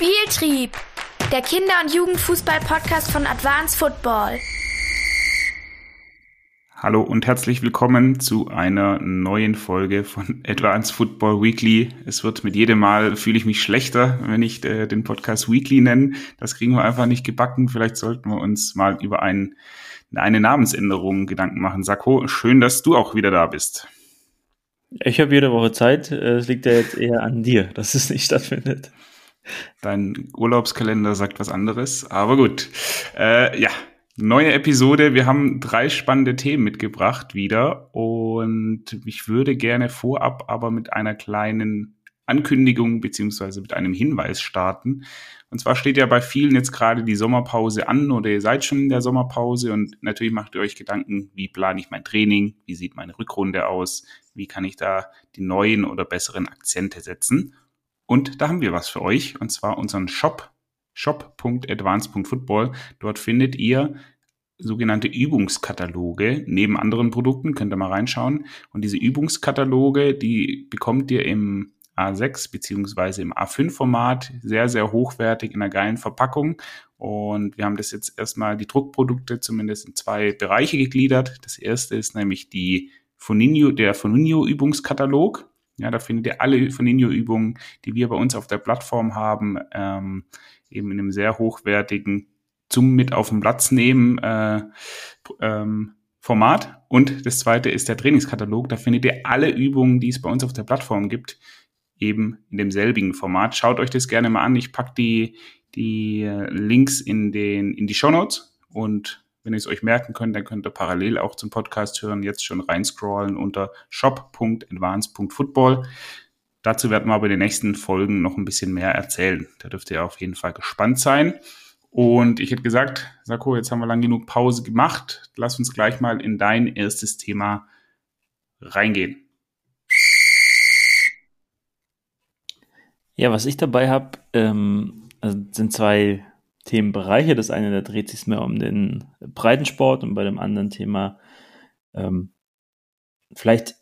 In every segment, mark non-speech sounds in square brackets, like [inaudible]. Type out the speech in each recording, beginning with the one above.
Spieltrieb, der Kinder- und Jugendfußball-Podcast von Advanced Football. Hallo und herzlich willkommen zu einer neuen Folge von Advanced Football Weekly. Es wird mit jedem Mal, fühle ich mich schlechter, wenn ich äh, den Podcast Weekly nenne. Das kriegen wir einfach nicht gebacken. Vielleicht sollten wir uns mal über ein, eine Namensänderung Gedanken machen. Sako, schön, dass du auch wieder da bist. Ich habe jede Woche Zeit. Es liegt ja jetzt eher an dir, dass es nicht stattfindet. Dein Urlaubskalender sagt was anderes, aber gut. Äh, ja, neue Episode. Wir haben drei spannende Themen mitgebracht wieder und ich würde gerne vorab aber mit einer kleinen Ankündigung beziehungsweise mit einem Hinweis starten. Und zwar steht ja bei vielen jetzt gerade die Sommerpause an oder ihr seid schon in der Sommerpause und natürlich macht ihr euch Gedanken, wie plane ich mein Training, wie sieht meine Rückrunde aus, wie kann ich da die neuen oder besseren Akzente setzen. Und da haben wir was für euch, und zwar unseren Shop, shop.advance.football. Dort findet ihr sogenannte Übungskataloge neben anderen Produkten, könnt ihr mal reinschauen. Und diese Übungskataloge, die bekommt ihr im A6 beziehungsweise im A5-Format, sehr, sehr hochwertig in einer geilen Verpackung. Und wir haben das jetzt erstmal die Druckprodukte zumindest in zwei Bereiche gegliedert. Das erste ist nämlich die Foninho, der Foninho-Übungskatalog. Ja, da findet ihr alle Foninho-Übungen, die wir bei uns auf der Plattform haben, ähm, eben in einem sehr hochwertigen zum mit auf den Platz nehmen äh, ähm, Format. Und das zweite ist der Trainingskatalog. Da findet ihr alle Übungen, die es bei uns auf der Plattform gibt, eben in demselbigen Format. Schaut euch das gerne mal an. Ich pack die, die äh, Links in, den, in die Show Notes und wenn ihr es euch merken könnt, dann könnt ihr parallel auch zum Podcast hören, jetzt schon reinscrollen unter shop.advance.football. Dazu werden wir aber in den nächsten Folgen noch ein bisschen mehr erzählen. Da dürft ihr auf jeden Fall gespannt sein. Und ich hätte gesagt, Sako, jetzt haben wir lang genug Pause gemacht. Lass uns gleich mal in dein erstes Thema reingehen. Ja, was ich dabei habe, ähm, also sind zwei Themenbereiche. Das eine, da dreht sich mehr um den Breitensport und bei dem anderen Thema ähm, vielleicht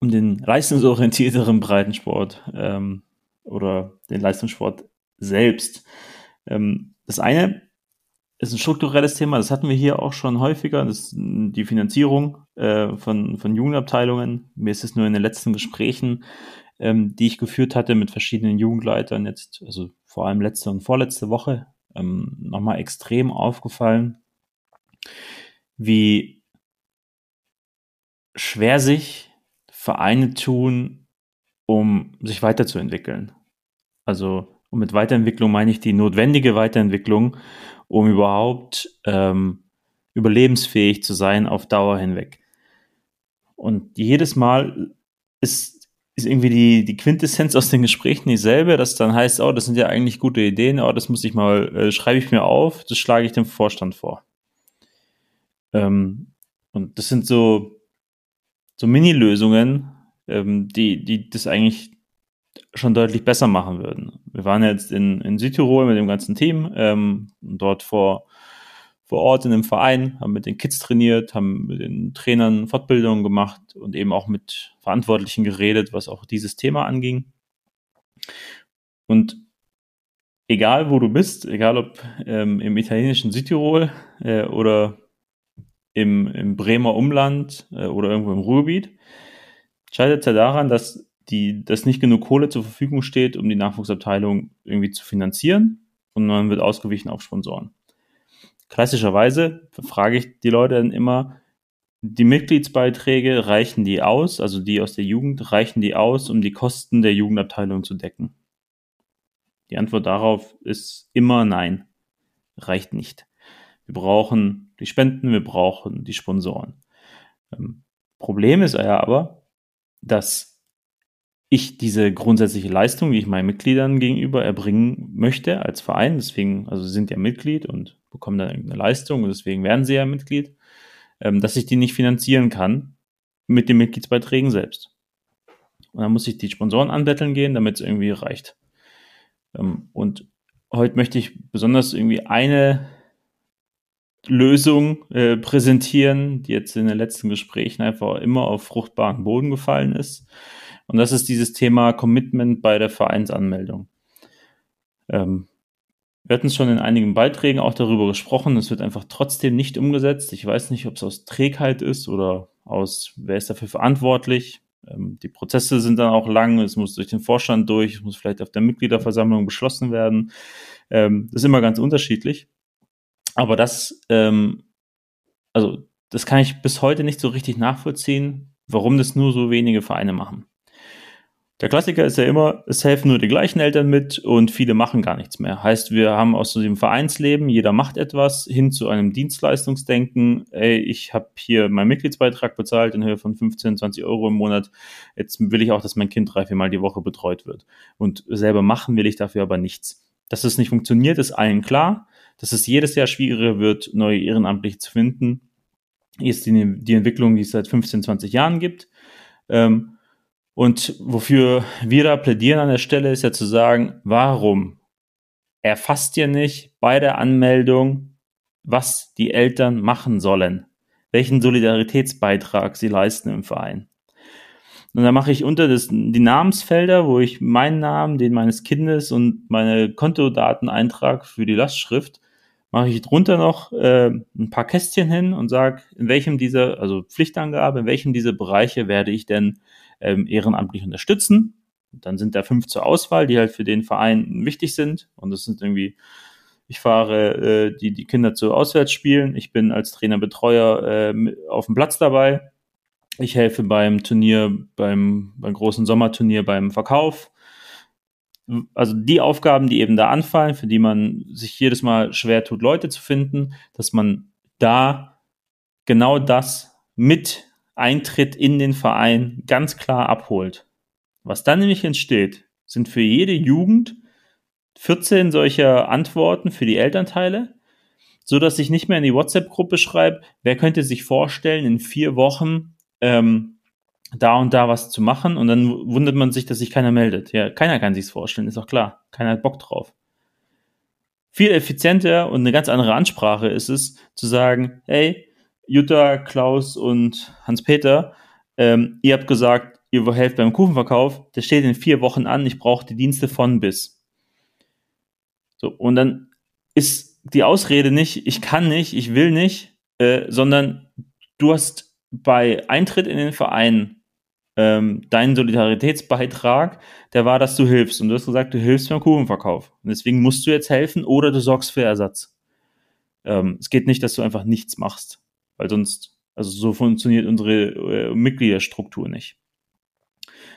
um den leistungsorientierteren Breitensport ähm, oder den Leistungssport selbst. Ähm, das eine ist ein strukturelles Thema, das hatten wir hier auch schon häufiger, das ist die Finanzierung äh, von, von Jugendabteilungen. Mir ist es nur in den letzten Gesprächen, ähm, die ich geführt hatte mit verschiedenen Jugendleitern, jetzt, also vor allem letzte und vorletzte Woche, ähm, nochmal extrem aufgefallen, wie schwer sich Vereine tun, um sich weiterzuentwickeln. Also und mit Weiterentwicklung meine ich die notwendige Weiterentwicklung, um überhaupt ähm, überlebensfähig zu sein auf Dauer hinweg. Und jedes Mal ist, ist irgendwie die, die Quintessenz aus den Gesprächen dieselbe, dass dann heißt, oh, das sind ja eigentlich gute Ideen, oh, das muss ich mal, äh, schreibe ich mir auf, das schlage ich dem Vorstand vor. Ähm, und das sind so, so Mini-Lösungen, ähm, die, die das eigentlich schon deutlich besser machen würden. Wir waren jetzt in, in Südtirol mit dem ganzen Team, ähm, dort vor, vor Ort in dem Verein, haben mit den Kids trainiert, haben mit den Trainern Fortbildungen gemacht und eben auch mit Verantwortlichen geredet, was auch dieses Thema anging. Und egal wo du bist, egal ob ähm, im italienischen Südtirol äh, oder im, im Bremer Umland äh, oder irgendwo im Ruhrgebiet, scheitert es ja daran, dass die, dass nicht genug Kohle zur Verfügung steht, um die Nachwuchsabteilung irgendwie zu finanzieren und man wird ausgewichen auf Sponsoren. Klassischerweise frage ich die Leute dann immer, die Mitgliedsbeiträge reichen die aus, also die aus der Jugend, reichen die aus, um die Kosten der Jugendabteilung zu decken? Die Antwort darauf ist immer nein, reicht nicht. Wir brauchen die Spenden, wir brauchen die Sponsoren. Ähm, Problem ist ja aber, dass ich diese grundsätzliche Leistung, die ich meinen Mitgliedern gegenüber erbringen möchte als Verein, deswegen, also sind ja Mitglied und bekommen dann irgendeine Leistung und deswegen werden sie ja Mitglied, ähm, dass ich die nicht finanzieren kann mit den Mitgliedsbeiträgen selbst. Und dann muss ich die Sponsoren anbetteln gehen, damit es irgendwie reicht. Ähm, und heute möchte ich besonders irgendwie eine Lösung äh, präsentieren, die jetzt in den letzten Gesprächen einfach immer auf fruchtbaren Boden gefallen ist und das ist dieses Thema Commitment bei der Vereinsanmeldung. Ähm, wir hatten schon in einigen Beiträgen auch darüber gesprochen, es wird einfach trotzdem nicht umgesetzt. Ich weiß nicht, ob es aus Trägheit ist oder aus, wer ist dafür verantwortlich. Ähm, die Prozesse sind dann auch lang, es muss durch den Vorstand durch, es muss vielleicht auf der Mitgliederversammlung beschlossen werden. Ähm, das ist immer ganz unterschiedlich. Aber das, ähm, also das kann ich bis heute nicht so richtig nachvollziehen, warum das nur so wenige Vereine machen. Der Klassiker ist ja immer, es helfen nur die gleichen Eltern mit und viele machen gar nichts mehr. Heißt, wir haben aus dem Vereinsleben, jeder macht etwas, hin zu einem Dienstleistungsdenken. Ey, ich habe hier meinen Mitgliedsbeitrag bezahlt in Höhe von 15, 20 Euro im Monat. Jetzt will ich auch, dass mein Kind drei, vier Mal die Woche betreut wird. Und selber machen will ich dafür aber nichts. Dass es nicht funktioniert, ist allen klar. Dass es jedes Jahr schwieriger wird, neue Ehrenamtliche zu finden, ist die, die Entwicklung, die es seit 15, 20 Jahren gibt. Ähm, und wofür wir da plädieren an der Stelle ist ja zu sagen, warum erfasst ihr nicht bei der Anmeldung, was die Eltern machen sollen, welchen Solidaritätsbeitrag sie leisten im Verein. Und da mache ich unter das, die Namensfelder, wo ich meinen Namen, den meines Kindes und meine Kontodaten eintrage für die Lastschrift, mache ich drunter noch äh, ein paar Kästchen hin und sage, in welchem dieser, also Pflichtangabe, in welchem dieser Bereiche werde ich denn ähm, ehrenamtlich unterstützen. Dann sind da fünf zur Auswahl, die halt für den Verein wichtig sind. Und das sind irgendwie, ich fahre äh, die, die Kinder zu Auswärtsspielen. Ich bin als Trainerbetreuer äh, auf dem Platz dabei. Ich helfe beim Turnier, beim, beim großen Sommerturnier beim Verkauf. Also die Aufgaben, die eben da anfallen, für die man sich jedes Mal schwer tut, Leute zu finden, dass man da genau das mit Eintritt in den Verein ganz klar abholt. Was dann nämlich entsteht, sind für jede Jugend 14 solcher Antworten für die Elternteile, so dass ich nicht mehr in die WhatsApp-Gruppe schreibe, wer könnte sich vorstellen, in vier Wochen ähm, da und da was zu machen und dann wundert man sich, dass sich keiner meldet. Ja, keiner kann sich's vorstellen, ist auch klar. Keiner hat Bock drauf. Viel effizienter und eine ganz andere Ansprache ist es, zu sagen, hey, Jutta, Klaus und Hans-Peter, ähm, ihr habt gesagt, ihr helft beim Kuchenverkauf, der steht in vier Wochen an, ich brauche die Dienste von bis. So, und dann ist die Ausrede nicht, ich kann nicht, ich will nicht, äh, sondern du hast bei Eintritt in den Verein ähm, deinen Solidaritätsbeitrag, der war, dass du hilfst. Und du hast gesagt, du hilfst beim Kuchenverkauf. Und deswegen musst du jetzt helfen oder du sorgst für Ersatz. Ähm, es geht nicht, dass du einfach nichts machst weil sonst, also so funktioniert unsere äh, Mitgliederstruktur nicht.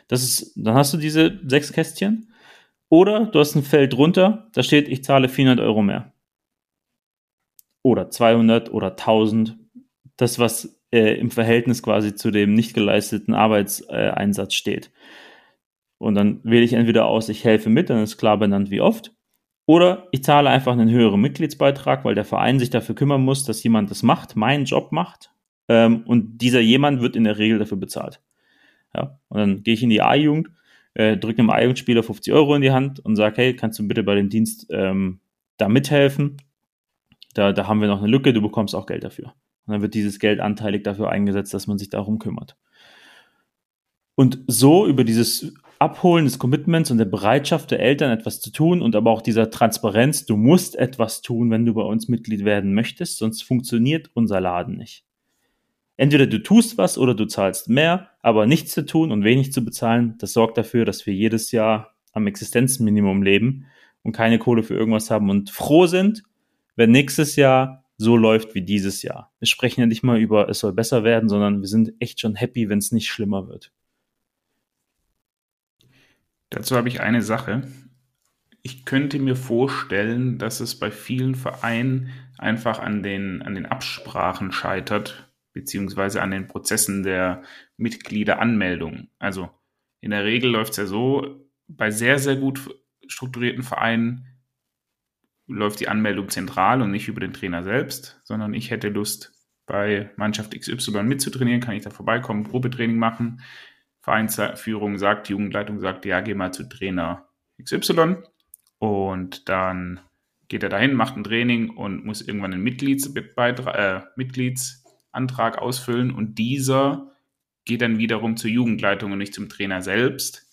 Das ist, dann hast du diese sechs Kästchen. Oder du hast ein Feld drunter, da steht, ich zahle 400 Euro mehr. Oder 200 oder 1000. Das, was äh, im Verhältnis quasi zu dem nicht geleisteten Arbeitseinsatz steht. Und dann wähle ich entweder aus, ich helfe mit, dann ist klar benannt, wie oft. Oder ich zahle einfach einen höheren Mitgliedsbeitrag, weil der Verein sich dafür kümmern muss, dass jemand das macht, meinen Job macht. Ähm, und dieser jemand wird in der Regel dafür bezahlt. Ja, und dann gehe ich in die A-Jugend, äh, drücke einem A-Jugendspieler 50 Euro in die Hand und sage, hey, kannst du bitte bei dem Dienst ähm, da mithelfen? Da, da haben wir noch eine Lücke, du bekommst auch Geld dafür. Und dann wird dieses Geld anteilig dafür eingesetzt, dass man sich darum kümmert. Und so über dieses Abholen des Commitments und der Bereitschaft der Eltern, etwas zu tun und aber auch dieser Transparenz, du musst etwas tun, wenn du bei uns Mitglied werden möchtest, sonst funktioniert unser Laden nicht. Entweder du tust was oder du zahlst mehr, aber nichts zu tun und wenig zu bezahlen, das sorgt dafür, dass wir jedes Jahr am Existenzminimum leben und keine Kohle für irgendwas haben und froh sind, wenn nächstes Jahr so läuft wie dieses Jahr. Wir sprechen ja nicht mal über, es soll besser werden, sondern wir sind echt schon happy, wenn es nicht schlimmer wird. Dazu habe ich eine Sache. Ich könnte mir vorstellen, dass es bei vielen Vereinen einfach an den, an den Absprachen scheitert, beziehungsweise an den Prozessen der Mitgliederanmeldung. Also in der Regel läuft es ja so, bei sehr, sehr gut strukturierten Vereinen läuft die Anmeldung zentral und nicht über den Trainer selbst, sondern ich hätte Lust, bei Mannschaft XY mitzutrainieren, kann ich da vorbeikommen, Probetraining machen. Vereinsführung sagt, die Jugendleitung sagt, ja, geh mal zu Trainer XY und dann geht er dahin, macht ein Training und muss irgendwann einen äh, Mitgliedsantrag ausfüllen und dieser geht dann wiederum zur Jugendleitung und nicht zum Trainer selbst.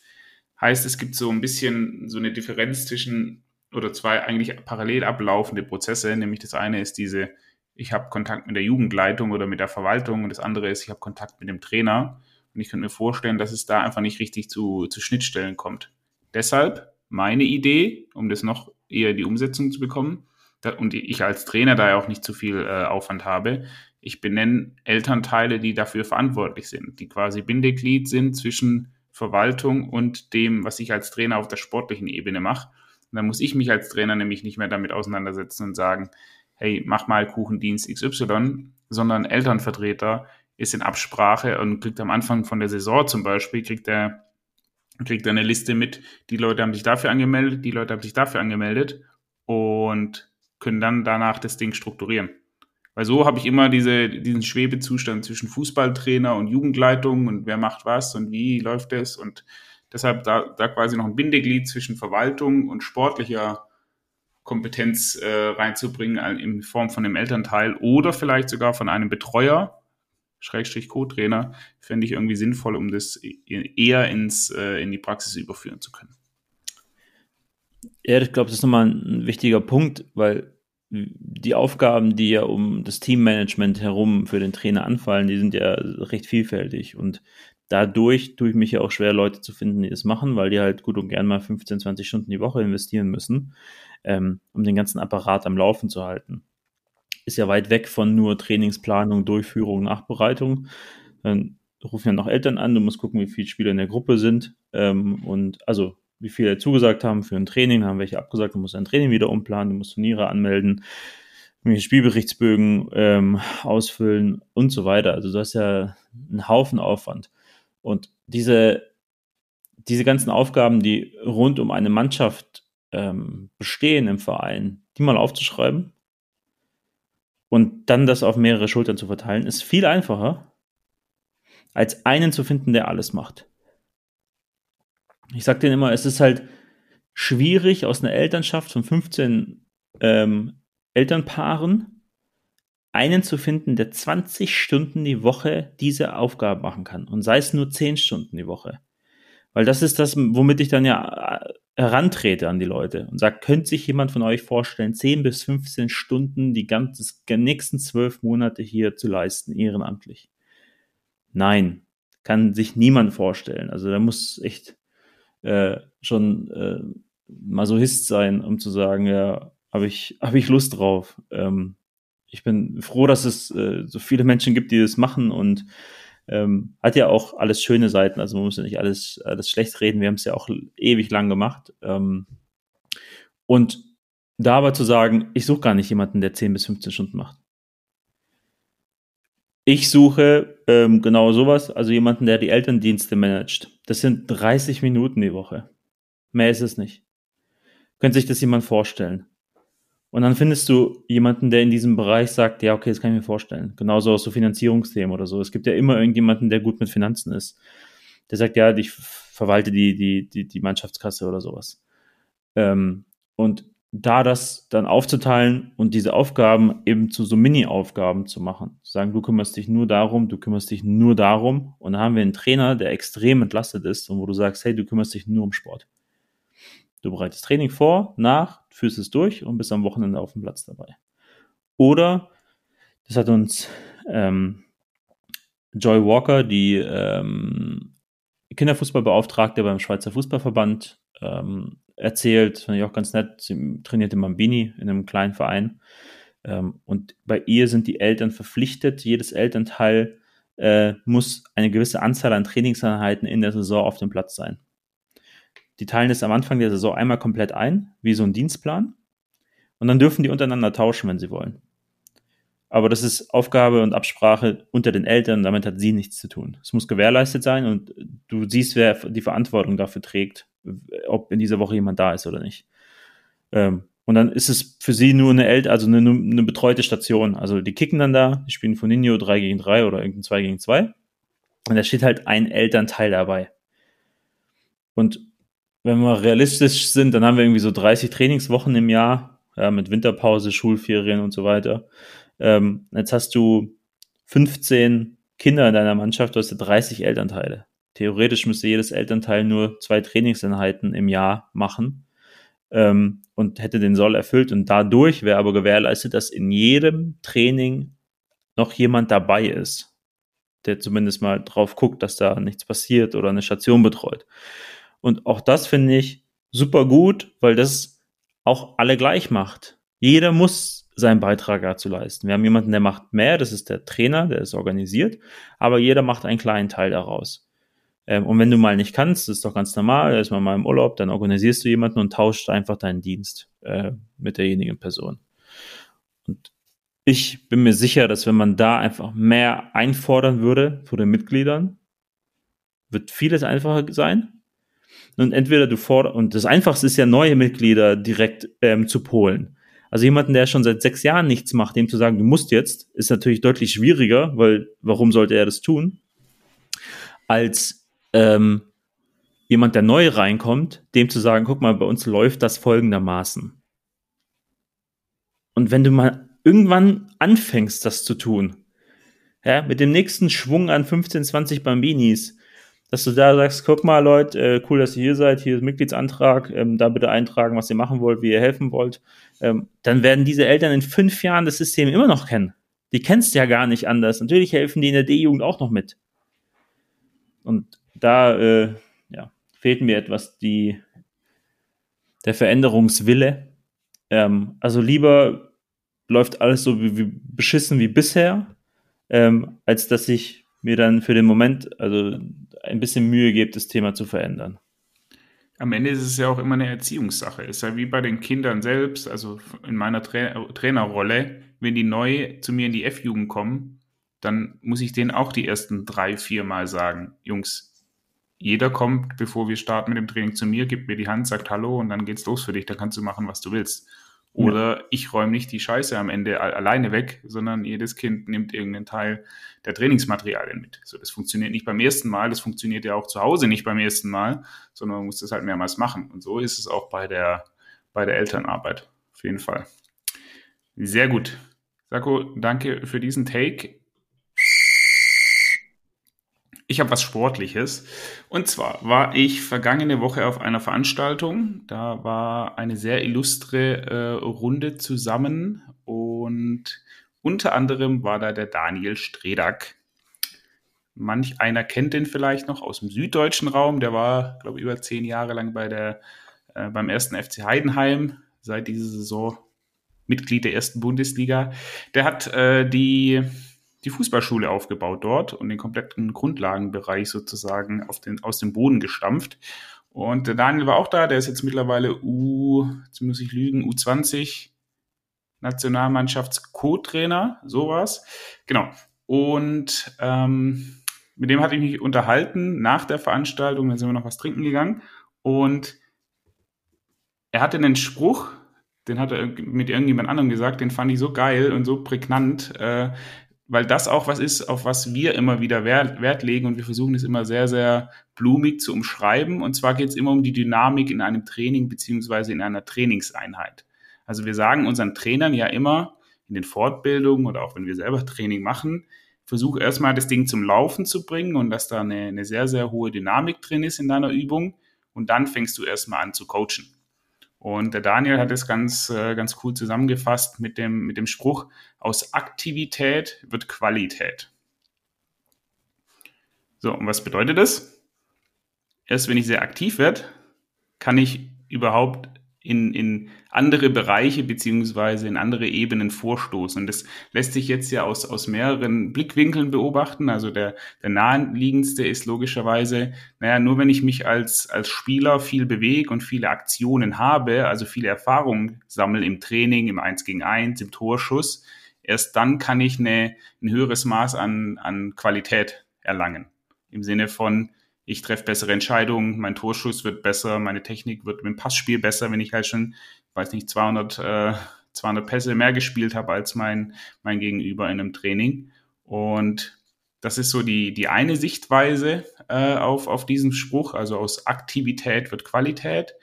Heißt, es gibt so ein bisschen so eine Differenz zwischen oder zwei eigentlich parallel ablaufende Prozesse, nämlich das eine ist diese, ich habe Kontakt mit der Jugendleitung oder mit der Verwaltung und das andere ist, ich habe Kontakt mit dem Trainer und ich könnte mir vorstellen, dass es da einfach nicht richtig zu, zu Schnittstellen kommt. Deshalb meine Idee, um das noch eher die Umsetzung zu bekommen, da, und ich als Trainer da ja auch nicht zu viel äh, Aufwand habe, ich benenne Elternteile, die dafür verantwortlich sind, die quasi Bindeglied sind zwischen Verwaltung und dem, was ich als Trainer auf der sportlichen Ebene mache. Und dann muss ich mich als Trainer nämlich nicht mehr damit auseinandersetzen und sagen, hey, mach mal Kuchendienst XY, sondern Elternvertreter ist in Absprache und kriegt am Anfang von der Saison zum Beispiel, kriegt er, kriegt eine Liste mit, die Leute haben sich dafür angemeldet, die Leute haben sich dafür angemeldet und können dann danach das Ding strukturieren. Weil so habe ich immer diese, diesen Schwebezustand zwischen Fußballtrainer und Jugendleitung und wer macht was und wie läuft es und deshalb da, da quasi noch ein Bindeglied zwischen Verwaltung und sportlicher Kompetenz äh, reinzubringen in Form von einem Elternteil oder vielleicht sogar von einem Betreuer, Schrägstrich Co-Trainer, fände ich irgendwie sinnvoll, um das e-, eher ins, äh, in die Praxis überführen zu können. Ja, ich glaube, das ist nochmal ein wichtiger Punkt, weil die Aufgaben, die ja um das Teammanagement herum für den Trainer anfallen, die sind ja recht vielfältig und dadurch tue ich mich ja auch schwer, Leute zu finden, die das machen, weil die halt gut und gern mal 15, 20 Stunden die Woche investieren müssen, ähm, um den ganzen Apparat am Laufen zu halten. Ist ja weit weg von nur Trainingsplanung, Durchführung, Nachbereitung. Dann rufen ja noch Eltern an, du musst gucken, wie viele Spieler in der Gruppe sind ähm, und also wie viele zugesagt haben für ein Training, haben welche abgesagt, du musst ein Training wieder umplanen, du musst Turniere anmelden, Spielberichtsbögen ähm, ausfüllen und so weiter. Also du hast ja einen Haufen Aufwand. Und diese, diese ganzen Aufgaben, die rund um eine Mannschaft ähm, bestehen im Verein, die mal aufzuschreiben und dann das auf mehrere Schultern zu verteilen, ist viel einfacher, als einen zu finden, der alles macht ich sag denen immer, es ist halt schwierig aus einer Elternschaft von 15 ähm, Elternpaaren einen zu finden, der 20 Stunden die Woche diese Aufgabe machen kann. Und sei es nur 10 Stunden die Woche. Weil das ist das, womit ich dann ja äh, herantrete an die Leute und sage, könnte sich jemand von euch vorstellen, 10 bis 15 Stunden die ganzen nächsten zwölf Monate hier zu leisten, ehrenamtlich? Nein, kann sich niemand vorstellen. Also da muss echt äh, schon äh, Masochist sein, um zu sagen, ja, habe ich, hab ich Lust drauf. Ähm, ich bin froh, dass es äh, so viele Menschen gibt, die das machen und ähm, hat ja auch alles schöne Seiten. Also man muss ja nicht alles, alles schlecht reden. Wir haben es ja auch ewig lang gemacht. Ähm, und da aber zu sagen, ich suche gar nicht jemanden, der 10 bis 15 Stunden macht. Ich suche ähm, genau sowas, also jemanden, der die Elterndienste managt. Das sind 30 Minuten die Woche. Mehr ist es nicht. Könnte sich das jemand vorstellen? Und dann findest du jemanden, der in diesem Bereich sagt, ja, okay, das kann ich mir vorstellen. Genauso aus so Finanzierungsthemen oder so. Es gibt ja immer irgendjemanden, der gut mit Finanzen ist. Der sagt, ja, ich verwalte die, die, die, die Mannschaftskasse oder sowas. Ähm, und da das dann aufzuteilen und diese Aufgaben eben zu so Mini-Aufgaben zu machen. Zu sagen, du kümmerst dich nur darum, du kümmerst dich nur darum. Und dann haben wir einen Trainer, der extrem entlastet ist und wo du sagst, hey, du kümmerst dich nur um Sport. Du bereitest Training vor, nach, führst es durch und bist am Wochenende auf dem Platz dabei. Oder, das hat uns ähm, Joy Walker, die ähm, Kinderfußballbeauftragte beim Schweizer Fußballverband, ähm, erzählt, fand ich auch ganz nett. Sie trainiert in Mambini in einem kleinen Verein. Ähm, und bei ihr sind die Eltern verpflichtet, jedes Elternteil äh, muss eine gewisse Anzahl an Trainingseinheiten in der Saison auf dem Platz sein. Die teilen das am Anfang der Saison einmal komplett ein, wie so ein Dienstplan. Und dann dürfen die untereinander tauschen, wenn sie wollen. Aber das ist Aufgabe und Absprache unter den Eltern, damit hat sie nichts zu tun. Es muss gewährleistet sein und du siehst, wer die Verantwortung dafür trägt, ob in dieser Woche jemand da ist oder nicht. Ähm, und dann ist es für sie nur eine El also eine, eine betreute Station. Also die kicken dann da, die spielen von Nino 3 gegen 3 oder irgendein 2 gegen 2. Und da steht halt ein Elternteil dabei. Und wenn wir realistisch sind, dann haben wir irgendwie so 30 Trainingswochen im Jahr, ja, mit Winterpause, Schulferien und so weiter. Ähm, jetzt hast du 15 Kinder in deiner Mannschaft, du hast ja 30 Elternteile. Theoretisch müsste jedes Elternteil nur zwei Trainingseinheiten im Jahr machen. Ähm, und hätte den Soll erfüllt und dadurch wäre aber gewährleistet, dass in jedem Training noch jemand dabei ist, der zumindest mal drauf guckt, dass da nichts passiert oder eine Station betreut. Und auch das finde ich super gut, weil das auch alle gleich macht. Jeder muss seinen Beitrag dazu leisten. Wir haben jemanden, der macht mehr, das ist der Trainer, der ist organisiert, aber jeder macht einen kleinen Teil daraus. Ähm, und wenn du mal nicht kannst, das ist doch ganz normal, da ist man mal im Urlaub, dann organisierst du jemanden und tauscht einfach deinen Dienst äh, mit derjenigen Person. Und ich bin mir sicher, dass wenn man da einfach mehr einfordern würde von den Mitgliedern, wird vieles einfacher sein. Und entweder du forderst, und das Einfachste ist ja, neue Mitglieder direkt ähm, zu polen. Also jemanden, der schon seit sechs Jahren nichts macht, dem zu sagen, du musst jetzt, ist natürlich deutlich schwieriger, weil warum sollte er das tun? Als ähm, jemand, der neu reinkommt, dem zu sagen, guck mal, bei uns läuft das folgendermaßen. Und wenn du mal irgendwann anfängst, das zu tun, ja, mit dem nächsten Schwung an 15, 20 Bambinis, dass du da sagst, guck mal, Leute, äh, cool, dass ihr hier seid, hier ist Mitgliedsantrag, ähm, da bitte eintragen, was ihr machen wollt, wie ihr helfen wollt, ähm, dann werden diese Eltern in fünf Jahren das System immer noch kennen. Die kennst ja gar nicht anders. Natürlich helfen die in der D-Jugend auch noch mit. Und da äh, ja, fehlt mir etwas die, der Veränderungswille. Ähm, also lieber läuft alles so wie, wie beschissen wie bisher, ähm, als dass ich mir dann für den Moment also ein bisschen Mühe gebe, das Thema zu verändern. Am Ende ist es ja auch immer eine Erziehungssache. Es ist ja wie bei den Kindern selbst, also in meiner Tra Trainerrolle, wenn die neu zu mir in die F-Jugend kommen, dann muss ich denen auch die ersten drei, vier Mal sagen, Jungs, jeder kommt, bevor wir starten mit dem Training zu mir, gibt mir die Hand, sagt Hallo und dann geht's los für dich, dann kannst du machen, was du willst. Oder ja. ich räume nicht die Scheiße am Ende alleine weg, sondern jedes Kind nimmt irgendeinen Teil der Trainingsmaterialien mit. So, das funktioniert nicht beim ersten Mal, das funktioniert ja auch zu Hause nicht beim ersten Mal, sondern man muss das halt mehrmals machen. Und so ist es auch bei der, bei der Elternarbeit. Auf jeden Fall. Sehr gut. Sako, danke für diesen Take. Ich habe was Sportliches. Und zwar war ich vergangene Woche auf einer Veranstaltung. Da war eine sehr illustre äh, Runde zusammen und unter anderem war da der Daniel Stredak. Manch einer kennt den vielleicht noch aus dem süddeutschen Raum. Der war, glaube ich, über zehn Jahre lang bei der, äh, beim ersten FC Heidenheim, seit dieser Saison Mitglied der ersten Bundesliga. Der hat äh, die die Fußballschule aufgebaut dort und den kompletten Grundlagenbereich sozusagen auf den, aus dem Boden gestampft. Und der Daniel war auch da, der ist jetzt mittlerweile U, jetzt muss ich lügen, U20 Nationalmannschafts-Co-Trainer, sowas. Genau. Und ähm, mit dem hatte ich mich unterhalten nach der Veranstaltung, dann sind wir noch was trinken gegangen. Und er hatte einen Spruch, den hat er mit irgendjemand anderem gesagt, den fand ich so geil und so prägnant. Äh, weil das auch was ist, auf was wir immer wieder Wert, legen und wir versuchen es immer sehr, sehr blumig zu umschreiben. Und zwar geht es immer um die Dynamik in einem Training beziehungsweise in einer Trainingseinheit. Also wir sagen unseren Trainern ja immer in den Fortbildungen oder auch wenn wir selber Training machen, versuche erstmal das Ding zum Laufen zu bringen und dass da eine, eine sehr, sehr hohe Dynamik drin ist in deiner Übung. Und dann fängst du erstmal an zu coachen. Und der Daniel hat es ganz, äh, ganz cool zusammengefasst mit dem, mit dem Spruch, aus Aktivität wird Qualität. So, und was bedeutet das? Erst wenn ich sehr aktiv werde, kann ich überhaupt in, in andere Bereiche beziehungsweise in andere Ebenen vorstoßen. Und das lässt sich jetzt ja aus, aus mehreren Blickwinkeln beobachten. Also der, der naheliegendste ist logischerweise, naja, nur wenn ich mich als, als Spieler viel bewege und viele Aktionen habe, also viele Erfahrungen sammle im Training, im 1 gegen 1, im Torschuss, erst dann kann ich eine, ein höheres Maß an, an Qualität erlangen. Im Sinne von, ich treffe bessere Entscheidungen, mein Torschuss wird besser, meine Technik wird mit dem Passspiel besser, wenn ich halt schon, weiß nicht, 200, äh, 200 Pässe mehr gespielt habe als mein, mein Gegenüber in einem Training. Und das ist so die, die eine Sichtweise äh, auf, auf diesen Spruch. Also aus Aktivität wird Qualität.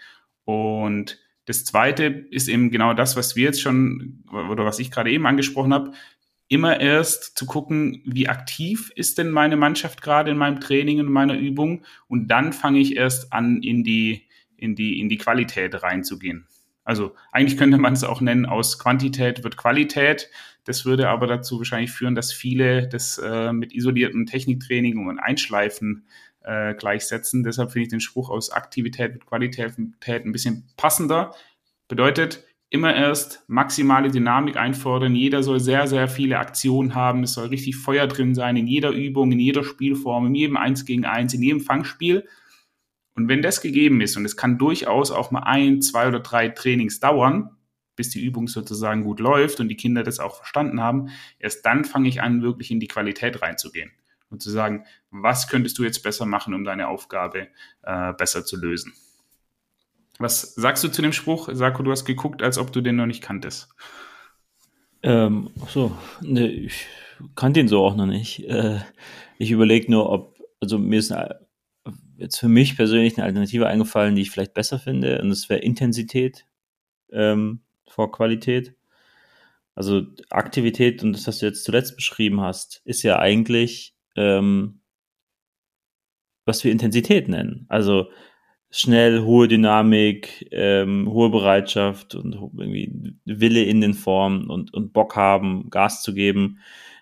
Und das zweite ist eben genau das, was wir jetzt schon oder was ich gerade eben angesprochen habe immer erst zu gucken, wie aktiv ist denn meine Mannschaft gerade in meinem Training und meiner Übung und dann fange ich erst an, in die, in die, in die Qualität reinzugehen. Also eigentlich könnte man es auch nennen, aus Quantität wird Qualität. Das würde aber dazu wahrscheinlich führen, dass viele das äh, mit isoliertem Techniktraining und Einschleifen äh, gleichsetzen. Deshalb finde ich den Spruch aus Aktivität mit Qualität ein bisschen passender. Bedeutet, immer erst maximale Dynamik einfordern. Jeder soll sehr, sehr viele Aktionen haben. Es soll richtig Feuer drin sein in jeder Übung, in jeder Spielform, in jedem Eins gegen Eins, in jedem Fangspiel. Und wenn das gegeben ist, und es kann durchaus auch mal ein, zwei oder drei Trainings dauern, bis die Übung sozusagen gut läuft und die Kinder das auch verstanden haben, erst dann fange ich an, wirklich in die Qualität reinzugehen und zu sagen, was könntest du jetzt besser machen, um deine Aufgabe äh, besser zu lösen. Was sagst du zu dem Spruch? Sarko, du hast geguckt, als ob du den noch nicht kanntest. Ähm, so, ne, ich kannte ihn so auch noch nicht. Äh, ich überlege nur, ob, also mir ist eine, jetzt für mich persönlich eine Alternative eingefallen, die ich vielleicht besser finde, und das wäre Intensität ähm, vor Qualität. Also Aktivität und das, was du jetzt zuletzt beschrieben hast, ist ja eigentlich ähm, was wir Intensität nennen. Also schnell, hohe Dynamik, ähm, hohe Bereitschaft und irgendwie Wille in den Formen und, und Bock haben, Gas zu geben.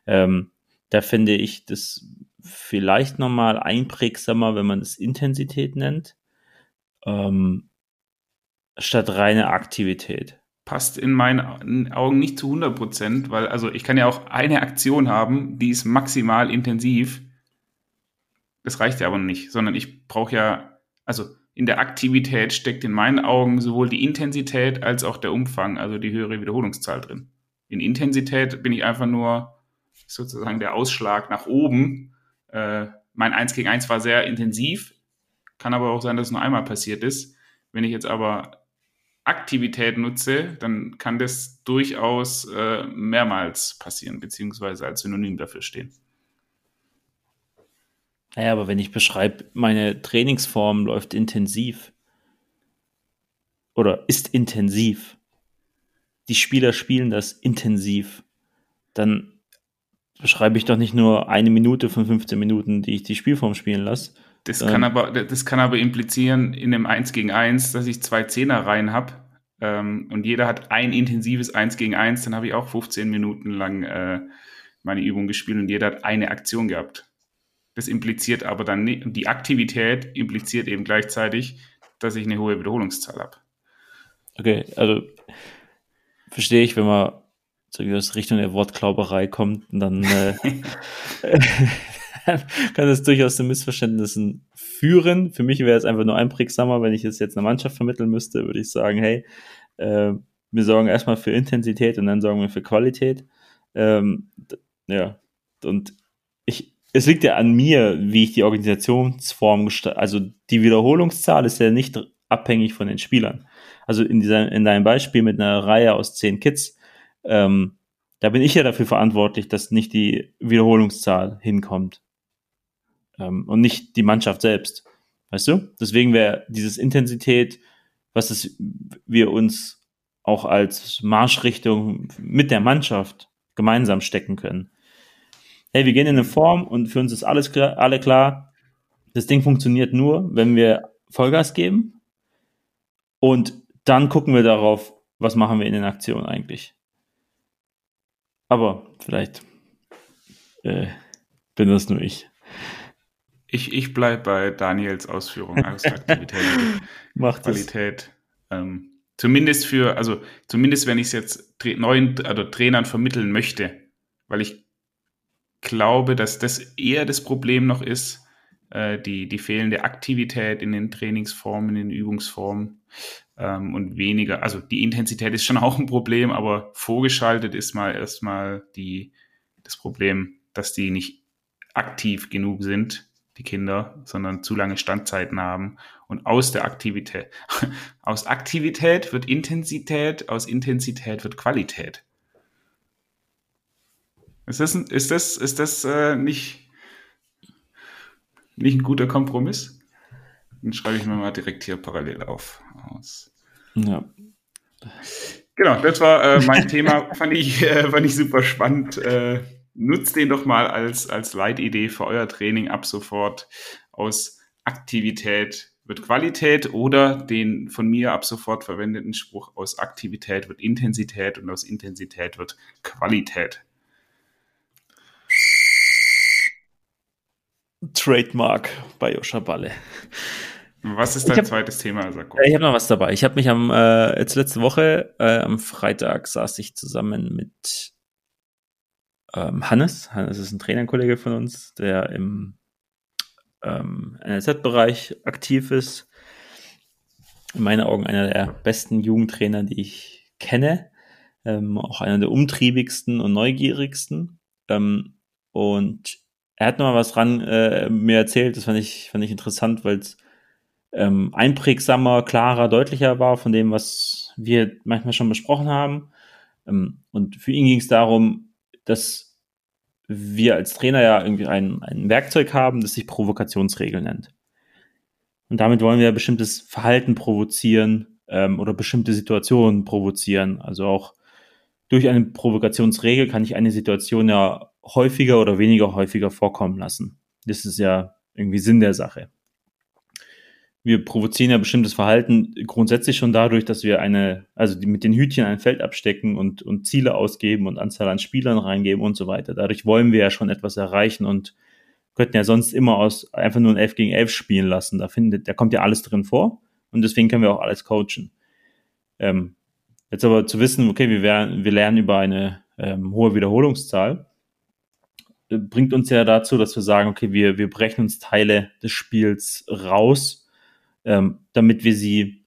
Ähm, da finde ich das vielleicht nochmal einprägsamer, wenn man es Intensität nennt, ähm, statt reine Aktivität. Passt in meinen Augen nicht zu 100 Prozent, weil also ich kann ja auch eine Aktion haben, die ist maximal intensiv. Das reicht ja aber nicht, sondern ich brauche ja, also in der Aktivität steckt in meinen Augen sowohl die Intensität als auch der Umfang, also die höhere Wiederholungszahl drin. In Intensität bin ich einfach nur sozusagen der Ausschlag nach oben. Äh, mein 1 gegen 1 war sehr intensiv, kann aber auch sein, dass es nur einmal passiert ist. Wenn ich jetzt aber Aktivität nutze, dann kann das durchaus äh, mehrmals passieren, beziehungsweise als Synonym dafür stehen. Naja, aber wenn ich beschreibe, meine Trainingsform läuft intensiv oder ist intensiv, die Spieler spielen das intensiv, dann beschreibe ich doch nicht nur eine Minute von 15 Minuten, die ich die Spielform spielen lasse. Das kann, aber, das kann aber implizieren in einem 1 gegen 1, dass ich zwei Zehnerreihen habe ähm, und jeder hat ein intensives 1 gegen 1, dann habe ich auch 15 Minuten lang äh, meine Übung gespielt und jeder hat eine Aktion gehabt. Das impliziert aber dann, die Aktivität impliziert eben gleichzeitig, dass ich eine hohe Wiederholungszahl habe. Okay, also verstehe ich, wenn man so aus Richtung der Wortklauberei kommt, dann äh, [laughs] [laughs] kann das durchaus zu Missverständnissen führen. Für mich wäre es einfach nur einprägsamer, wenn ich es jetzt einer Mannschaft vermitteln müsste, würde ich sagen, hey, äh, wir sorgen erstmal für Intensität und dann sorgen wir für Qualität. Ähm, ja, und es liegt ja an mir, wie ich die Organisationsform gestalte. Also die Wiederholungszahl ist ja nicht abhängig von den Spielern. Also in, dieser, in deinem Beispiel mit einer Reihe aus zehn Kids, ähm, da bin ich ja dafür verantwortlich, dass nicht die Wiederholungszahl hinkommt. Ähm, und nicht die Mannschaft selbst. Weißt du? Deswegen wäre dieses Intensität, was es, wir uns auch als Marschrichtung mit der Mannschaft gemeinsam stecken können hey, wir gehen in eine Form und für uns ist alles klar, alle klar, das Ding funktioniert nur, wenn wir Vollgas geben und dann gucken wir darauf, was machen wir in den Aktionen eigentlich. Aber vielleicht äh, bin das nur ich. Ich, ich bleibe bei Daniels Ausführung als Aktivität. [laughs] Macht Qualität. Ähm, zumindest für, also zumindest wenn ich es jetzt neuen also Trainern vermitteln möchte, weil ich glaube, dass das eher das Problem noch ist, äh, die, die fehlende Aktivität in den Trainingsformen, in den Übungsformen ähm, und weniger, also die Intensität ist schon auch ein Problem, aber vorgeschaltet ist mal erstmal die, das Problem, dass die nicht aktiv genug sind, die Kinder, sondern zu lange Standzeiten haben. Und aus der Aktivität, [laughs] aus Aktivität wird Intensität, aus Intensität wird Qualität. Ist das, ist das, ist das äh, nicht, nicht ein guter Kompromiss? Dann schreibe ich mir mal direkt hier parallel auf. Aus. Ja. Genau, das war äh, mein Thema. [laughs] fand, ich, äh, fand ich super spannend. Äh, nutzt den doch mal als, als Leitidee für euer Training ab sofort. Aus Aktivität wird Qualität oder den von mir ab sofort verwendeten Spruch aus Aktivität wird Intensität und aus Intensität wird Qualität. Trademark bei Joscha Balle. Was ist dein hab, zweites Thema, Sakko? Ich habe noch was dabei. Ich habe mich am äh, jetzt letzte Woche äh, am Freitag saß ich zusammen mit ähm, Hannes. Hannes ist ein Trainerkollege von uns, der im ähm, NLZ-Bereich aktiv ist. In meinen Augen einer der besten Jugendtrainer, die ich kenne. Ähm, auch einer der umtriebigsten und neugierigsten. Ähm, und er hat noch mal was ran äh, mir erzählt, das fand ich, fand ich interessant, weil es ähm, einprägsamer, klarer, deutlicher war von dem, was wir manchmal schon besprochen haben. Ähm, und für ihn ging es darum, dass wir als Trainer ja irgendwie ein, ein Werkzeug haben, das sich Provokationsregel nennt. Und damit wollen wir bestimmtes Verhalten provozieren ähm, oder bestimmte Situationen provozieren. Also auch durch eine Provokationsregel kann ich eine Situation ja häufiger oder weniger häufiger vorkommen lassen. Das ist ja irgendwie Sinn der Sache wir provozieren ja bestimmtes Verhalten grundsätzlich schon dadurch, dass wir eine, also mit den Hütchen ein Feld abstecken und, und Ziele ausgeben und Anzahl an Spielern reingeben und so weiter. Dadurch wollen wir ja schon etwas erreichen und könnten ja sonst immer aus einfach nur ein 11 gegen 11 spielen lassen. Da findet, da kommt ja alles drin vor und deswegen können wir auch alles coachen. Ähm, jetzt aber zu wissen, okay, wir, werden, wir lernen über eine ähm, hohe Wiederholungszahl, bringt uns ja dazu, dass wir sagen, okay, wir, wir brechen uns Teile des Spiels raus ähm, damit wir sie,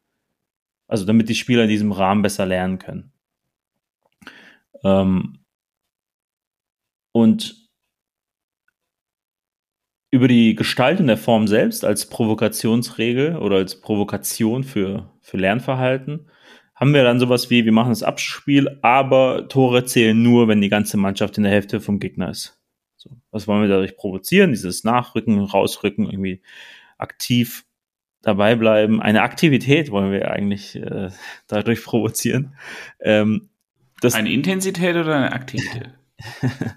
also damit die Spieler in diesem Rahmen besser lernen können. Ähm, und über die Gestaltung der Form selbst als Provokationsregel oder als Provokation für, für Lernverhalten haben wir dann sowas wie, wir machen das Abspiel, aber Tore zählen nur, wenn die ganze Mannschaft in der Hälfte vom Gegner ist. So, was wollen wir dadurch provozieren? Dieses Nachrücken, Rausrücken, irgendwie aktiv dabei bleiben. Eine Aktivität wollen wir eigentlich äh, dadurch provozieren. Ähm, eine Intensität oder eine Aktivität? [laughs]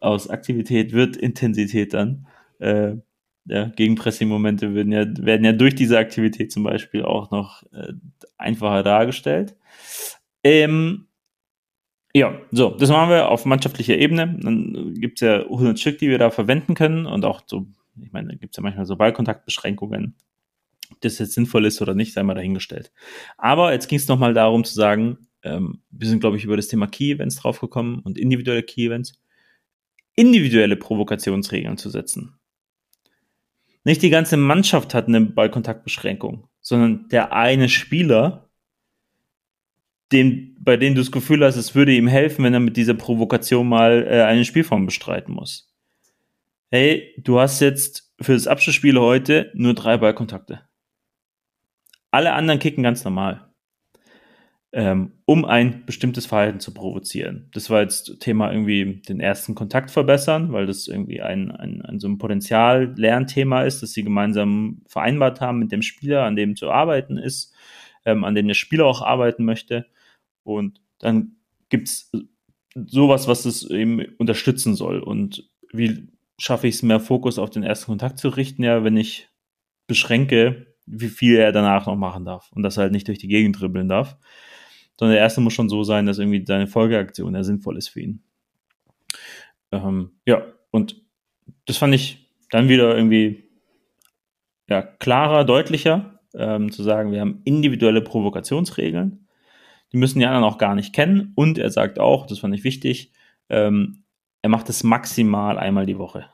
Aus Aktivität wird Intensität dann. Äh, ja, Gegenpressing-Momente werden ja, werden ja durch diese Aktivität zum Beispiel auch noch äh, einfacher dargestellt. Ähm, ja, so, das machen wir auf mannschaftlicher Ebene. Dann gibt's ja 100 Stück, die wir da verwenden können und auch so ich meine, da gibt es ja manchmal so Ballkontaktbeschränkungen. Ob das jetzt sinnvoll ist oder nicht, sei mal dahingestellt. Aber jetzt ging es nochmal darum zu sagen, ähm, wir sind, glaube ich, über das Thema Key-Events draufgekommen und individuelle Key-Events, individuelle Provokationsregeln zu setzen. Nicht die ganze Mannschaft hat eine Ballkontaktbeschränkung, sondern der eine Spieler, dem, bei dem du das Gefühl hast, es würde ihm helfen, wenn er mit dieser Provokation mal äh, eine Spielform bestreiten muss hey, du hast jetzt für das Abschlussspiel heute nur drei Ballkontakte. Alle anderen kicken ganz normal, ähm, um ein bestimmtes Verhalten zu provozieren. Das war jetzt Thema irgendwie den ersten Kontakt verbessern, weil das irgendwie ein, ein, ein so ein Potenzial-Lernthema ist, das sie gemeinsam vereinbart haben mit dem Spieler, an dem zu arbeiten ist, ähm, an dem der Spieler auch arbeiten möchte. Und dann gibt's sowas, was es eben unterstützen soll. Und wie schaffe ich es mehr Fokus auf den ersten Kontakt zu richten, ja, wenn ich beschränke, wie viel er danach noch machen darf und dass er halt nicht durch die Gegend dribbeln darf. Sondern der erste muss schon so sein, dass irgendwie seine Folgeaktion ja sinnvoll ist für ihn. Ähm, ja, und das fand ich dann wieder irgendwie ja, klarer, deutlicher, ähm, zu sagen, wir haben individuelle Provokationsregeln. Die müssen die anderen auch gar nicht kennen. Und er sagt auch, das fand ich wichtig, ähm, er macht es maximal einmal die Woche.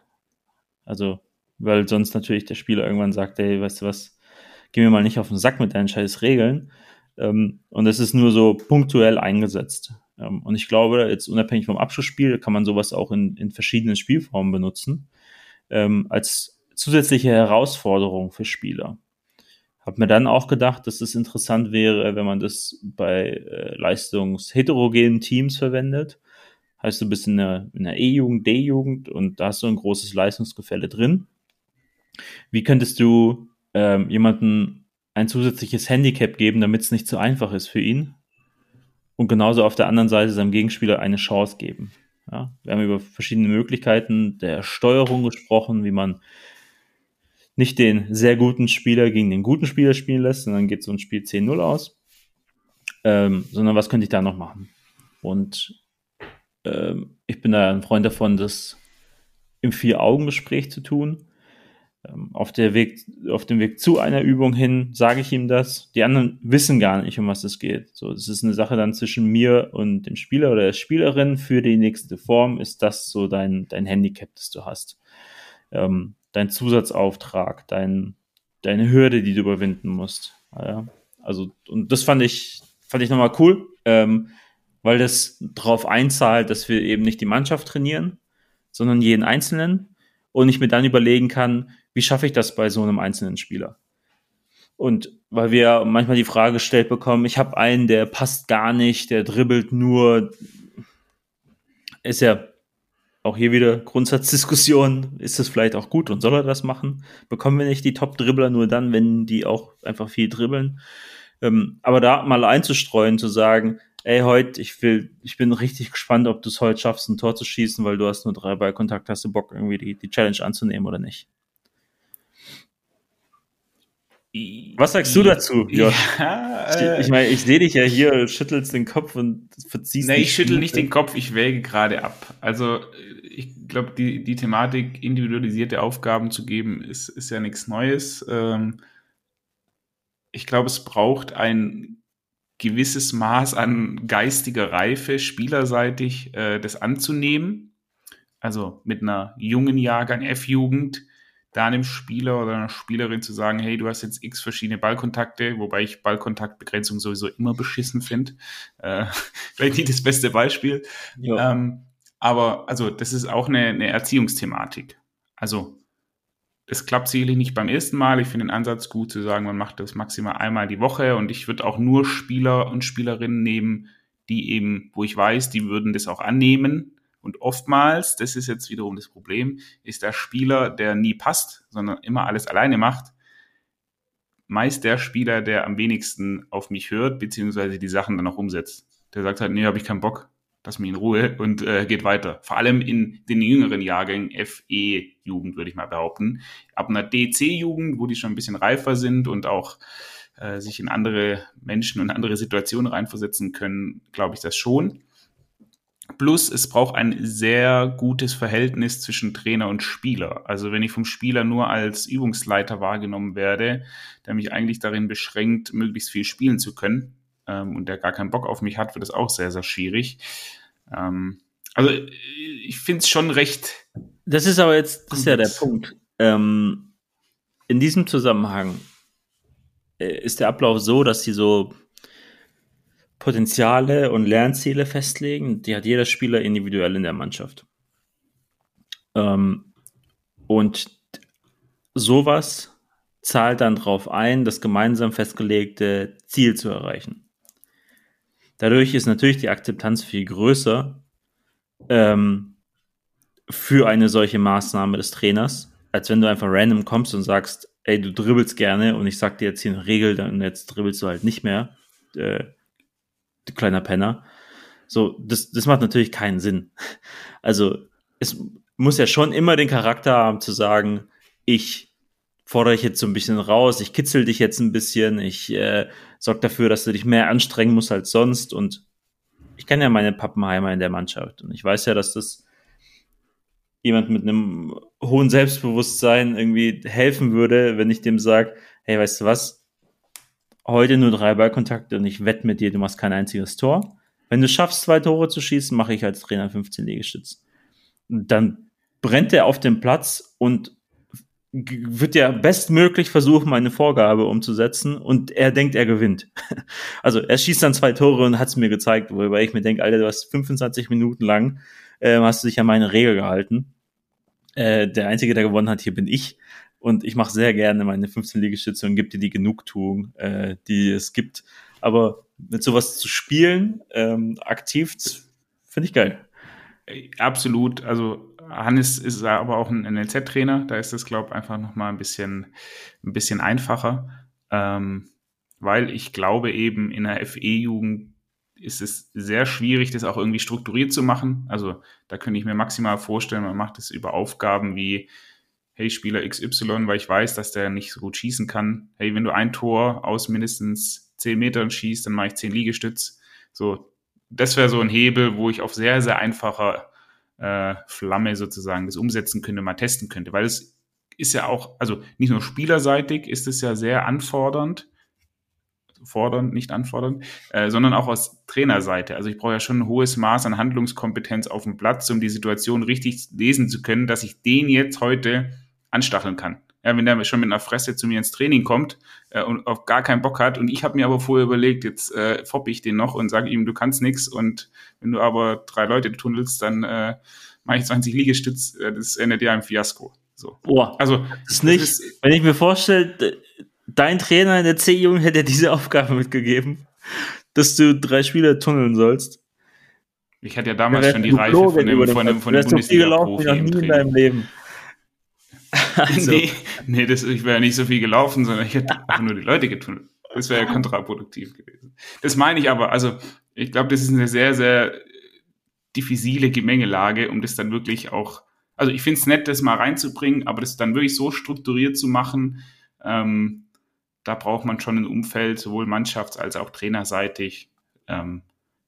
Also, weil sonst natürlich der Spieler irgendwann sagt, ey, weißt du was, geh mir mal nicht auf den Sack mit deinen scheiß Regeln. Ähm, und es ist nur so punktuell eingesetzt. Ähm, und ich glaube, jetzt unabhängig vom Abschlussspiel kann man sowas auch in, in verschiedenen Spielformen benutzen, ähm, als zusätzliche Herausforderung für Spieler. Hab mir dann auch gedacht, dass es interessant wäre, wenn man das bei äh, leistungsheterogenen Teams verwendet heißt, du bist in der, in der E-Jugend, D-Jugend und da hast du ein großes Leistungsgefälle drin. Wie könntest du ähm, jemanden ein zusätzliches Handicap geben, damit es nicht zu einfach ist für ihn? Und genauso auf der anderen Seite seinem Gegenspieler eine Chance geben. Ja, wir haben über verschiedene Möglichkeiten der Steuerung gesprochen, wie man nicht den sehr guten Spieler gegen den guten Spieler spielen lässt, sondern geht so ein Spiel 10-0 aus. Ähm, sondern was könnte ich da noch machen? Und ähm, ich bin da ein Freund davon, das im Vier-Augen-Gespräch zu tun. Ähm, auf, der Weg, auf dem Weg zu einer Übung hin sage ich ihm das. Die anderen wissen gar nicht, um was es geht. So, das ist eine Sache dann zwischen mir und dem Spieler oder der Spielerin. Für die nächste Form ist das so dein, dein Handicap, das du hast. Ähm, dein Zusatzauftrag, dein, deine Hürde, die du überwinden musst. Ja, also, und das fand ich, fand ich nochmal cool, ähm, weil das darauf einzahlt, dass wir eben nicht die Mannschaft trainieren, sondern jeden Einzelnen und ich mir dann überlegen kann, wie schaffe ich das bei so einem einzelnen Spieler? Und weil wir manchmal die Frage gestellt bekommen, ich habe einen, der passt gar nicht, der dribbelt nur, ist ja auch hier wieder Grundsatzdiskussion, ist es vielleicht auch gut und soll er das machen? Bekommen wir nicht die Top-Dribbler nur dann, wenn die auch einfach viel dribbeln? Ähm, aber da mal einzustreuen, zu sagen, ey, heute, ich will, ich bin richtig gespannt, ob du es heute schaffst, ein Tor zu schießen, weil du hast nur drei Ballkontakt, hast du Bock, irgendwie die, die Challenge anzunehmen oder nicht? Was sagst du dazu? Ja, äh, ich, ich meine, ich sehe dich ja hier, schüttelst den Kopf und verziehst Nee, ich schüttel nicht den Kopf, ich wäge gerade ab. Also ich glaube, die, die Thematik, individualisierte Aufgaben zu geben, ist, ist ja nichts Neues. Ähm, ich glaube, es braucht ein gewisses Maß an geistiger Reife, spielerseitig äh, das anzunehmen. Also mit einer jungen Jahrgang F-Jugend, da einem Spieler oder einer Spielerin zu sagen, hey, du hast jetzt x verschiedene Ballkontakte, wobei ich Ballkontaktbegrenzung sowieso immer beschissen finde. Äh, [laughs] vielleicht nicht das beste Beispiel. Ja. Ähm, aber also das ist auch eine, eine Erziehungsthematik. Also es klappt sicherlich nicht beim ersten Mal. Ich finde den Ansatz gut zu sagen, man macht das maximal einmal die Woche und ich würde auch nur Spieler und Spielerinnen nehmen, die eben, wo ich weiß, die würden das auch annehmen. Und oftmals, das ist jetzt wiederum das Problem, ist der Spieler, der nie passt, sondern immer alles alleine macht, meist der Spieler, der am wenigsten auf mich hört, beziehungsweise die Sachen dann auch umsetzt. Der sagt halt, nee, habe ich keinen Bock lass mich in Ruhe und äh, geht weiter. Vor allem in den jüngeren Jahrgängen, FE-Jugend würde ich mal behaupten. Ab einer DC-Jugend, wo die schon ein bisschen reifer sind und auch äh, sich in andere Menschen und andere Situationen reinversetzen können, glaube ich das schon. Plus, es braucht ein sehr gutes Verhältnis zwischen Trainer und Spieler. Also wenn ich vom Spieler nur als Übungsleiter wahrgenommen werde, der mich eigentlich darin beschränkt, möglichst viel spielen zu können, ähm, und der gar keinen Bock auf mich hat, wird es auch sehr, sehr schwierig. Ähm, also ich finde es schon recht. Das ist aber jetzt, das ist ja der Punkt. Ähm, in diesem Zusammenhang äh, ist der Ablauf so, dass sie so Potenziale und Lernziele festlegen. Die hat jeder Spieler individuell in der Mannschaft. Ähm, und sowas zahlt dann darauf ein, das gemeinsam festgelegte Ziel zu erreichen. Dadurch ist natürlich die Akzeptanz viel größer ähm, für eine solche Maßnahme des Trainers, als wenn du einfach random kommst und sagst, ey, du dribbelst gerne und ich sag dir jetzt hier eine Regel, dann jetzt dribbelst du halt nicht mehr, äh, du kleiner Penner. So, das, das macht natürlich keinen Sinn. Also, es muss ja schon immer den Charakter haben zu sagen, ich fordere ich jetzt so ein bisschen raus, ich kitzel dich jetzt ein bisschen, ich äh, sorge dafür, dass du dich mehr anstrengen musst als sonst und ich kenne ja meine Pappenheimer in der Mannschaft und ich weiß ja, dass das jemand mit einem hohen Selbstbewusstsein irgendwie helfen würde, wenn ich dem sage, hey, weißt du was, heute nur drei Ballkontakte und ich wette mit dir, du machst kein einziges Tor. Wenn du schaffst, zwei Tore zu schießen, mache ich als Trainer 15 Liegestütz. Dann brennt er auf dem Platz und wird ja bestmöglich versuchen, meine Vorgabe umzusetzen und er denkt, er gewinnt. [laughs] Also er schießt dann zwei Tore und hat es mir gezeigt, wobei ich mir denke, Alter, du hast 25 Minuten lang, äh, hast du dich an meine Regel gehalten. Äh, der Einzige, der gewonnen hat, hier bin ich. Und ich mache sehr gerne meine 15 Liegestütze und gebe dir die Genugtuung, äh, die es gibt. Aber mit sowas zu spielen, ähm, aktiv, finde ich geil. Absolut. Also Hannes ist aber auch ein NLZ-Trainer, da ist es, glaube ich, einfach nochmal ein bisschen, ein bisschen einfacher, ähm, weil ich glaube eben in der FE-Jugend ist es sehr schwierig, das auch irgendwie strukturiert zu machen. Also da könnte ich mir maximal vorstellen, man macht es über Aufgaben wie, hey, Spieler XY, weil ich weiß, dass der nicht so gut schießen kann. Hey, wenn du ein Tor aus mindestens zehn Metern schießt, dann mache ich zehn Liegestütz. So, das wäre so ein Hebel, wo ich auf sehr, sehr einfacher äh, Flamme sozusagen das umsetzen könnte, mal testen könnte. Weil es ist ja auch, also nicht nur spielerseitig ist es ja sehr anfordernd, fordernd, nicht anfordernd, äh, sondern auch aus Trainerseite. Also ich brauche ja schon ein hohes Maß an Handlungskompetenz auf dem Platz, um die Situation richtig lesen zu können, dass ich den jetzt heute anstacheln kann. Ja, wenn der schon mit einer Fresse zu mir ins Training kommt äh, und auf gar keinen Bock hat und ich habe mir aber vorher überlegt, jetzt äh, fopp ich den noch und sage ihm, du kannst nix und wenn du aber drei Leute tunnelst, dann äh, mache ich 20 Liegestütz, äh, das endet ja im Fiasko. So. Boah, also ist nicht, ist, wenn ich mir vorstelle, dein Trainer in der C-Jugend hätte diese Aufgabe mitgegeben, dass du drei Spieler tunneln sollst. Ich hatte ja damals schon die Reife von dem, von dem, von dem Bundesliga-Profi im Training. in deinem Leben. [laughs] Also. Nee, nee das, ich wäre ja nicht so viel gelaufen, sondern ich hätte einfach nur die Leute getunnelt. Das wäre ja kontraproduktiv gewesen. Das meine ich aber, also ich glaube, das ist eine sehr, sehr diffizile Gemengelage, um das dann wirklich auch, also ich finde es nett, das mal reinzubringen, aber das dann wirklich so strukturiert zu machen, ähm, da braucht man schon ein Umfeld, sowohl mannschafts- als auch trainerseitig, ähm,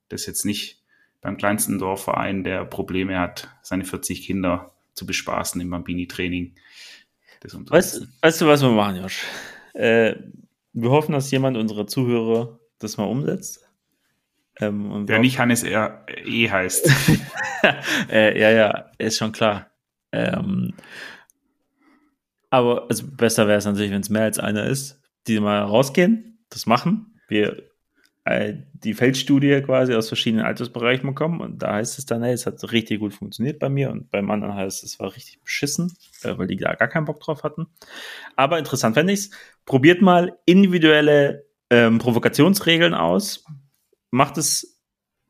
das jetzt nicht beim kleinsten Dorfverein, der Probleme hat, seine 40 Kinder zu bespaßen im Bambini-Training. Weißt, weißt, du, was wir machen, Josh? Äh, wir hoffen, dass jemand unserer Zuhörer das mal umsetzt. Ähm, Der nicht Hannes R. E heißt. [laughs] äh, ja, ja, ist schon klar. Ähm, aber also besser wäre es natürlich, wenn es mehr als einer ist, die mal rausgehen, das machen. Wir die Feldstudie quasi aus verschiedenen Altersbereichen bekommen und da heißt es dann, hey, es hat richtig gut funktioniert bei mir und beim anderen heißt es, es war richtig beschissen, äh, weil die da gar keinen Bock drauf hatten. Aber interessant fände ich es. Probiert mal individuelle ähm, Provokationsregeln aus. Macht es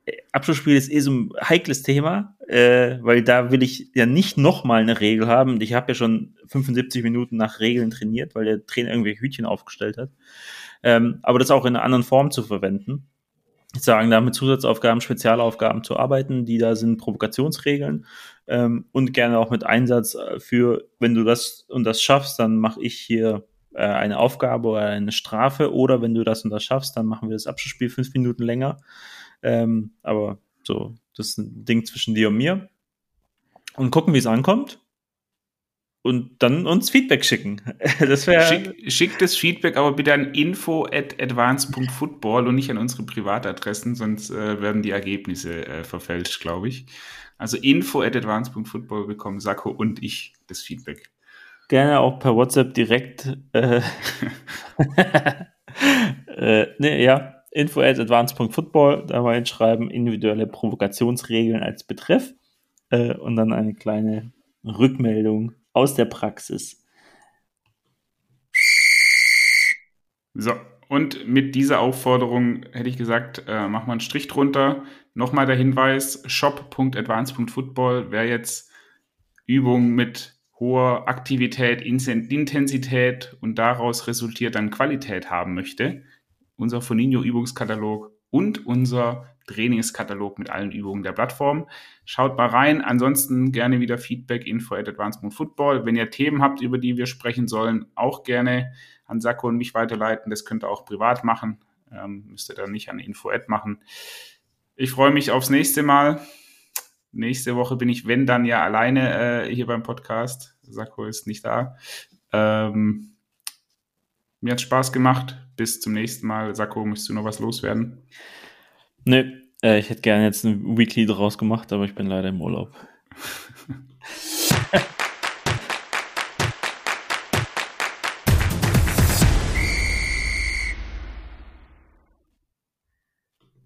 äh, Abschlussspiel ist eh so ein heikles Thema, äh, weil da will ich ja nicht nochmal eine Regel haben. Ich habe ja schon 75 Minuten nach Regeln trainiert, weil der Trainer irgendwelche Hütchen aufgestellt hat ähm, aber das auch in einer anderen Form zu verwenden. Ich sagen, da mit Zusatzaufgaben, Spezialaufgaben zu arbeiten, die da sind Provokationsregeln ähm, und gerne auch mit Einsatz äh, für, wenn du das und das schaffst, dann mache ich hier äh, eine Aufgabe oder eine Strafe oder wenn du das und das schaffst, dann machen wir das Abschlussspiel fünf Minuten länger. Ähm, aber so, das ist ein Ding zwischen dir und mir. Und gucken, wie es ankommt und dann uns Feedback schicken. [laughs] Das wäre. Schick, schickt das Feedback aber bitte an info at advance.football und nicht an unsere Privatadressen, sonst äh, werden die Ergebnisse äh, verfälscht, glaube ich. Also info at advance.football bekommen Sakko und ich das Feedback. Gerne auch per WhatsApp direkt. Äh, [laughs] [laughs] äh, nee, ja, info at advance.football, da mal hinschreiben, individuelle Provokationsregeln als Betreff äh, und dann eine kleine Rückmeldung aus der Praxis. So, und mit dieser Aufforderung hätte ich gesagt, äh, machen wir einen Strich drunter. Nochmal der Hinweis, shop.advance.football, wer jetzt Übungen mit hoher Aktivität, Intensität und daraus resultiert dann Qualität haben möchte, unser Foninho Übungskatalog und unser Trainingskatalog mit allen Übungen der Plattform. Schaut mal rein. Ansonsten gerne wieder Feedback, info at advanced.football. Wenn ihr Themen habt, über die wir sprechen sollen, auch gerne an Sakko und mich weiterleiten. Das könnt ihr auch privat machen. Ähm, müsst ihr dann nicht an info at machen. Ich freue mich aufs nächste Mal. Nächste Woche bin ich, wenn dann ja alleine äh, hier beim Podcast. Sakko ist nicht da. Ähm, mir hat Spaß gemacht. Bis zum nächsten Mal. Sakko, möchtest du noch was loswerden? Nö, äh, ich hätte gerne jetzt ein Weekly draus gemacht, aber ich bin leider im Urlaub. [laughs]